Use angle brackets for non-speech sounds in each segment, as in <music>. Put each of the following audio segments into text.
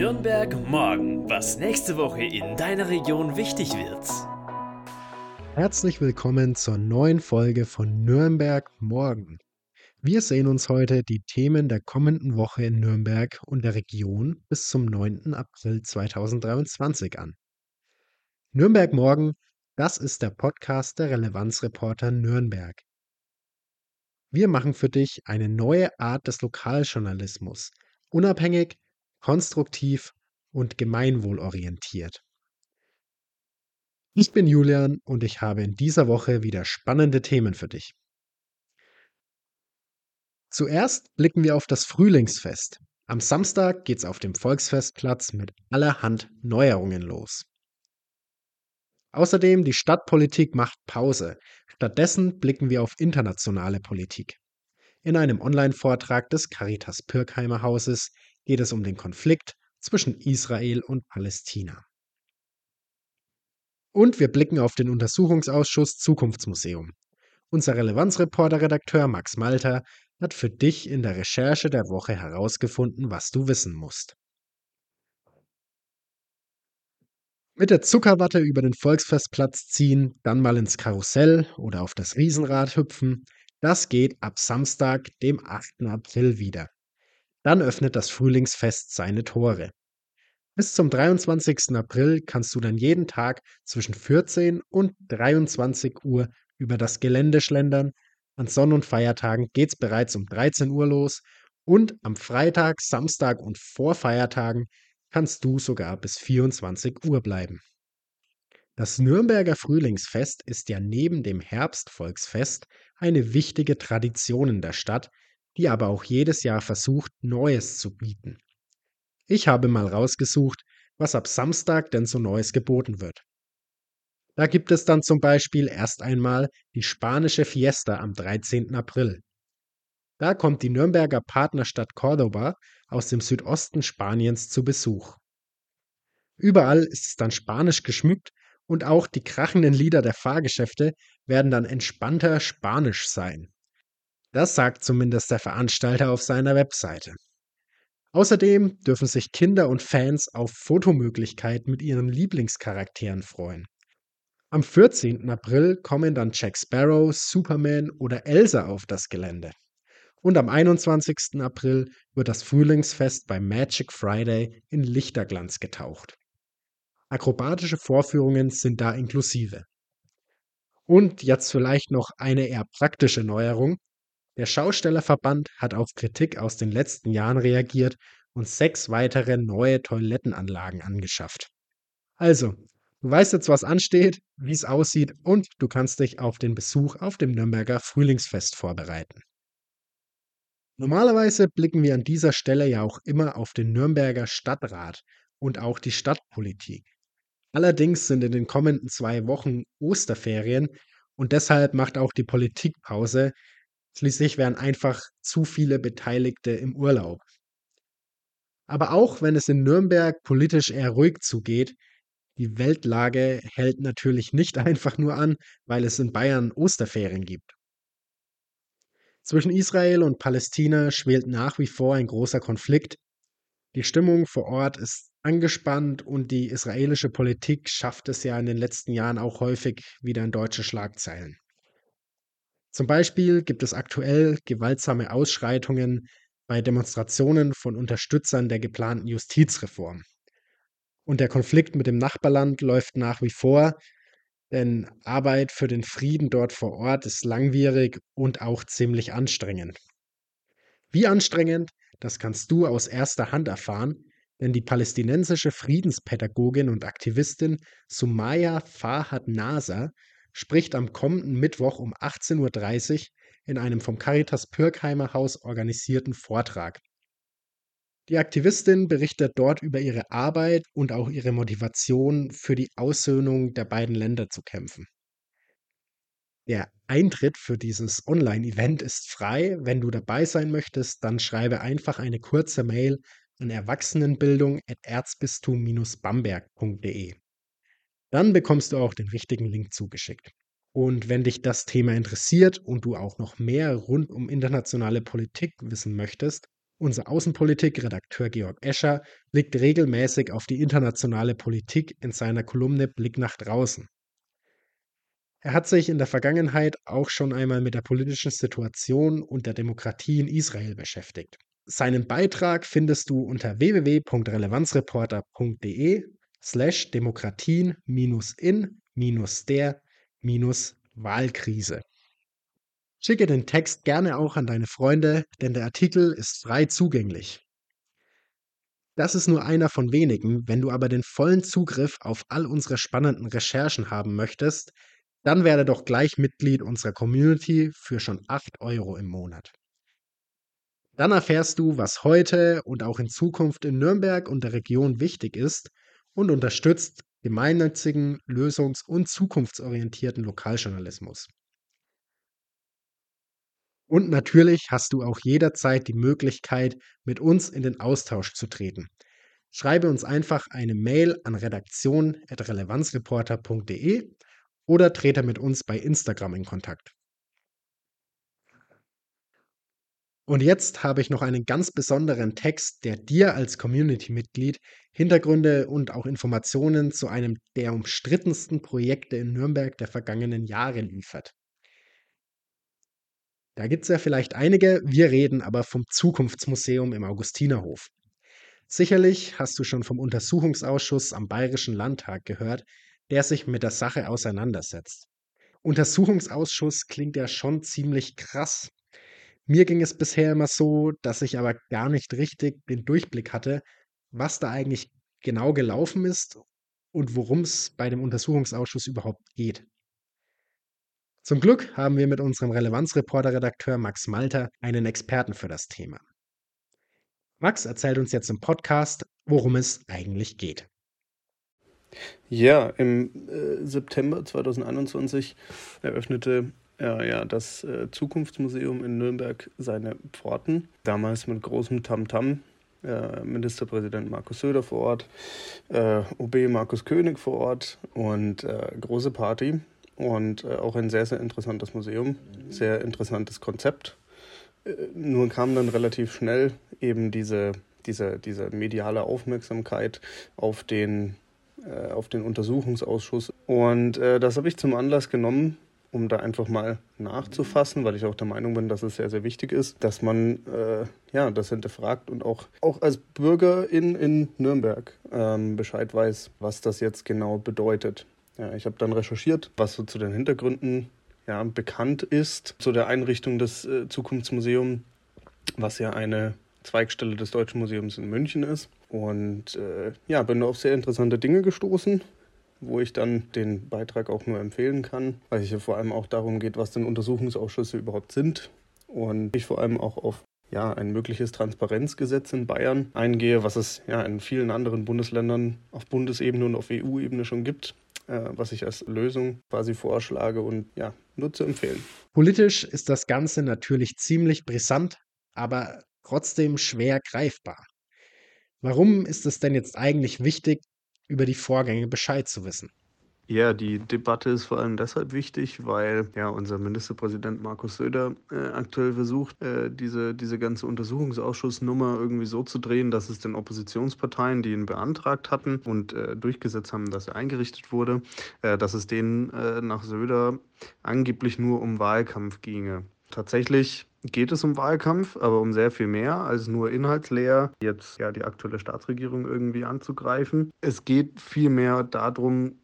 Nürnberg morgen, was nächste Woche in deiner Region wichtig wird. Herzlich willkommen zur neuen Folge von Nürnberg morgen. Wir sehen uns heute die Themen der kommenden Woche in Nürnberg und der Region bis zum 9. April 2023 an. Nürnberg morgen, das ist der Podcast der Relevanzreporter Nürnberg. Wir machen für dich eine neue Art des Lokaljournalismus, unabhängig, konstruktiv und gemeinwohlorientiert. Ich bin Julian und ich habe in dieser Woche wieder spannende Themen für dich. Zuerst blicken wir auf das Frühlingsfest. Am Samstag geht's auf dem Volksfestplatz mit allerhand Neuerungen los. Außerdem die Stadtpolitik macht Pause. Stattdessen blicken wir auf internationale Politik. In einem Online-Vortrag des Caritas Pirkheimer Hauses geht es um den Konflikt zwischen Israel und Palästina. Und wir blicken auf den Untersuchungsausschuss Zukunftsmuseum. Unser Relevanzreporter-Redakteur Max Malter hat für dich in der Recherche der Woche herausgefunden, was du wissen musst. Mit der Zuckerwatte über den Volksfestplatz ziehen, dann mal ins Karussell oder auf das Riesenrad hüpfen, das geht ab Samstag, dem 8. April wieder. Dann öffnet das Frühlingsfest seine Tore. Bis zum 23. April kannst du dann jeden Tag zwischen 14 und 23 Uhr über das Gelände schlendern. An Sonn- und Feiertagen geht's bereits um 13 Uhr los und am Freitag, Samstag und vor Feiertagen kannst du sogar bis 24 Uhr bleiben. Das Nürnberger Frühlingsfest ist ja neben dem Herbstvolksfest eine wichtige Tradition in der Stadt, die aber auch jedes Jahr versucht, Neues zu bieten. Ich habe mal rausgesucht, was ab Samstag denn so Neues geboten wird. Da gibt es dann zum Beispiel erst einmal die spanische Fiesta am 13. April. Da kommt die Nürnberger Partnerstadt Córdoba aus dem Südosten Spaniens zu Besuch. Überall ist es dann spanisch geschmückt und auch die krachenden Lieder der Fahrgeschäfte werden dann entspannter spanisch sein. Das sagt zumindest der Veranstalter auf seiner Webseite. Außerdem dürfen sich Kinder und Fans auf Fotomöglichkeiten mit ihren Lieblingscharakteren freuen. Am 14. April kommen dann Jack Sparrow, Superman oder Elsa auf das Gelände. Und am 21. April wird das Frühlingsfest bei Magic Friday in Lichterglanz getaucht. Akrobatische Vorführungen sind da inklusive. Und jetzt vielleicht noch eine eher praktische Neuerung. Der Schaustellerverband hat auf Kritik aus den letzten Jahren reagiert und sechs weitere neue Toilettenanlagen angeschafft. Also, du weißt jetzt, was ansteht, wie es aussieht und du kannst dich auf den Besuch auf dem Nürnberger Frühlingsfest vorbereiten. Normalerweise blicken wir an dieser Stelle ja auch immer auf den Nürnberger Stadtrat und auch die Stadtpolitik. Allerdings sind in den kommenden zwei Wochen Osterferien und deshalb macht auch die Politik Pause, Schließlich wären einfach zu viele Beteiligte im Urlaub. Aber auch wenn es in Nürnberg politisch eher ruhig zugeht, die Weltlage hält natürlich nicht <laughs> einfach nur an, weil es in Bayern Osterferien gibt. Zwischen Israel und Palästina schwelt nach wie vor ein großer Konflikt. Die Stimmung vor Ort ist angespannt und die israelische Politik schafft es ja in den letzten Jahren auch häufig wieder in deutsche Schlagzeilen. Zum Beispiel gibt es aktuell gewaltsame Ausschreitungen bei Demonstrationen von Unterstützern der geplanten Justizreform. Und der Konflikt mit dem Nachbarland läuft nach wie vor, denn Arbeit für den Frieden dort vor Ort ist langwierig und auch ziemlich anstrengend. Wie anstrengend, das kannst du aus erster Hand erfahren, denn die palästinensische Friedenspädagogin und Aktivistin Sumaya Fahad Nasser spricht am kommenden Mittwoch um 18.30 Uhr in einem vom Caritas Pirkheimer Haus organisierten Vortrag. Die Aktivistin berichtet dort über ihre Arbeit und auch ihre Motivation, für die Aussöhnung der beiden Länder zu kämpfen. Der Eintritt für dieses Online-Event ist frei. Wenn du dabei sein möchtest, dann schreibe einfach eine kurze Mail an erwachsenenbildung.erzbistum-bamberg.de. Dann bekommst du auch den richtigen Link zugeschickt. Und wenn dich das Thema interessiert und du auch noch mehr rund um internationale Politik wissen möchtest, Unser Außenpolitik-Redakteur Georg Escher blickt regelmäßig auf die internationale Politik in seiner Kolumne Blick nach draußen. Er hat sich in der Vergangenheit auch schon einmal mit der politischen Situation und der Demokratie in Israel beschäftigt. Seinen Beitrag findest du unter www.relevanzreporter.de slash Demokratien in der Wahlkrise. Schicke den Text gerne auch an deine Freunde, denn der Artikel ist frei zugänglich. Das ist nur einer von wenigen. Wenn du aber den vollen Zugriff auf all unsere spannenden Recherchen haben möchtest, dann werde doch gleich Mitglied unserer Community für schon 8 Euro im Monat. Dann erfährst du, was heute und auch in Zukunft in Nürnberg und der Region wichtig ist und unterstützt gemeinnützigen, lösungs- und zukunftsorientierten Lokaljournalismus. Und natürlich hast du auch jederzeit die Möglichkeit, mit uns in den Austausch zu treten. Schreibe uns einfach eine Mail an redaktion.relevanzreporter.de oder trete mit uns bei Instagram in Kontakt. Und jetzt habe ich noch einen ganz besonderen Text, der dir als Community-Mitglied Hintergründe und auch Informationen zu einem der umstrittensten Projekte in Nürnberg der vergangenen Jahre liefert. Da gibt es ja vielleicht einige, wir reden aber vom Zukunftsmuseum im Augustinerhof. Sicherlich hast du schon vom Untersuchungsausschuss am Bayerischen Landtag gehört, der sich mit der Sache auseinandersetzt. Untersuchungsausschuss klingt ja schon ziemlich krass. Mir ging es bisher immer so, dass ich aber gar nicht richtig den Durchblick hatte, was da eigentlich genau gelaufen ist und worum es bei dem Untersuchungsausschuss überhaupt geht. Zum Glück haben wir mit unserem Relevanzreporter-Redakteur Max Malter einen Experten für das Thema. Max erzählt uns jetzt im Podcast, worum es eigentlich geht. Ja, im äh, September 2021 eröffnete äh, ja, das äh, Zukunftsmuseum in Nürnberg seine Pforten. Damals mit großem Tamtam. -Tam. Ministerpräsident Markus Söder vor Ort, äh, OB Markus König vor Ort und äh, große Party und äh, auch ein sehr, sehr interessantes Museum, sehr interessantes Konzept. Äh, nur kam dann relativ schnell eben diese, diese, diese mediale Aufmerksamkeit auf den, äh, auf den Untersuchungsausschuss. Und äh, das habe ich zum Anlass genommen, um da einfach mal nachzufassen, weil ich auch der Meinung bin, dass es sehr, sehr wichtig ist, dass man äh, ja, das hinterfragt und auch, auch als Bürger in, in Nürnberg ähm, Bescheid weiß, was das jetzt genau bedeutet. Ja, ich habe dann recherchiert, was so zu den Hintergründen ja, bekannt ist, zu der Einrichtung des äh, Zukunftsmuseums, was ja eine Zweigstelle des Deutschen Museums in München ist. Und äh, ja, bin auf sehr interessante Dinge gestoßen, wo ich dann den Beitrag auch nur empfehlen kann, weil es ja vor allem auch darum geht, was denn Untersuchungsausschüsse überhaupt sind. Und ich vor allem auch auf ja, ein mögliches Transparenzgesetz in Bayern eingehe, was es ja in vielen anderen Bundesländern auf Bundesebene und auf EU-Ebene schon gibt äh, was ich als Lösung quasi vorschlage und ja, nur zu empfehlen. Politisch ist das Ganze natürlich ziemlich brisant, aber trotzdem schwer greifbar. Warum ist es denn jetzt eigentlich wichtig, über die Vorgänge Bescheid zu wissen? Ja, die Debatte ist vor allem deshalb wichtig, weil ja unser Ministerpräsident Markus Söder äh, aktuell versucht, äh, diese, diese ganze Untersuchungsausschussnummer irgendwie so zu drehen, dass es den Oppositionsparteien, die ihn beantragt hatten und äh, durchgesetzt haben, dass er eingerichtet wurde, äh, dass es denen äh, nach Söder angeblich nur um Wahlkampf ginge. Tatsächlich geht es um Wahlkampf, aber um sehr viel mehr als nur inhaltsleer jetzt ja die aktuelle Staatsregierung irgendwie anzugreifen. Es geht vielmehr darum,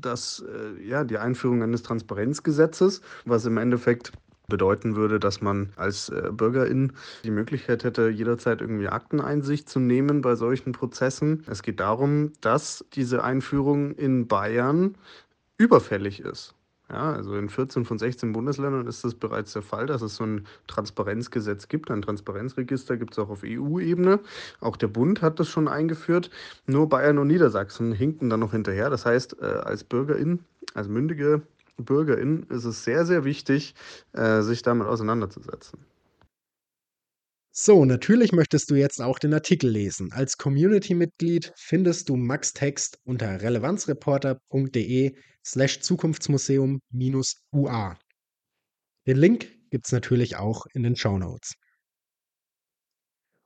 dass äh, ja die Einführung eines Transparenzgesetzes, was im Endeffekt bedeuten würde, dass man als äh, Bürgerin die Möglichkeit hätte, jederzeit irgendwie Akteneinsicht zu nehmen bei solchen Prozessen. Es geht darum, dass diese Einführung in Bayern überfällig ist. Ja, also in 14 von 16 Bundesländern ist das bereits der Fall, dass es so ein Transparenzgesetz gibt. Ein Transparenzregister gibt es auch auf EU-Ebene. Auch der Bund hat das schon eingeführt. Nur Bayern und Niedersachsen hinken dann noch hinterher. Das heißt, äh, als Bürgerin, als mündige Bürgerin ist es sehr, sehr wichtig, äh, sich damit auseinanderzusetzen. So, natürlich möchtest du jetzt auch den Artikel lesen. Als Community-Mitglied findest du Max Text unter relevanzreporter.de slash Zukunftsmuseum-UA. Den Link gibt es natürlich auch in den Show Notes.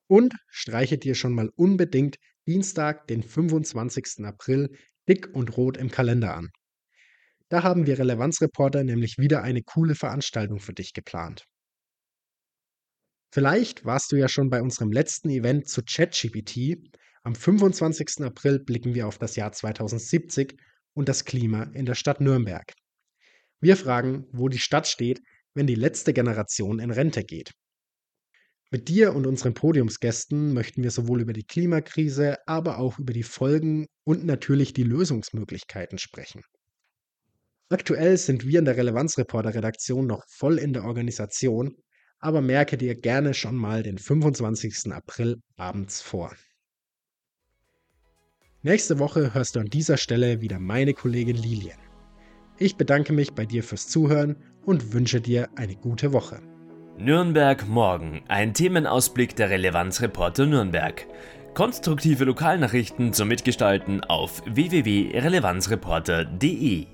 Und streiche dir schon mal unbedingt Dienstag, den 25. April, dick und rot im Kalender an. Da haben wir Relevanzreporter nämlich wieder eine coole Veranstaltung für dich geplant. Vielleicht warst du ja schon bei unserem letzten Event zu ChatGPT. Am 25. April blicken wir auf das Jahr 2070 und das Klima in der Stadt Nürnberg. Wir fragen, wo die Stadt steht, wenn die letzte Generation in Rente geht. Mit dir und unseren Podiumsgästen möchten wir sowohl über die Klimakrise, aber auch über die Folgen und natürlich die Lösungsmöglichkeiten sprechen. Aktuell sind wir in der Relevanzreporter-Redaktion noch voll in der Organisation aber merke dir gerne schon mal den 25. April abends vor. Nächste Woche hörst du an dieser Stelle wieder meine Kollegin Lilian. Ich bedanke mich bei dir fürs Zuhören und wünsche dir eine gute Woche. Nürnberg morgen, ein Themenausblick der Relevanzreporter Nürnberg. Konstruktive Lokalnachrichten zum Mitgestalten auf www.relevanzreporter.de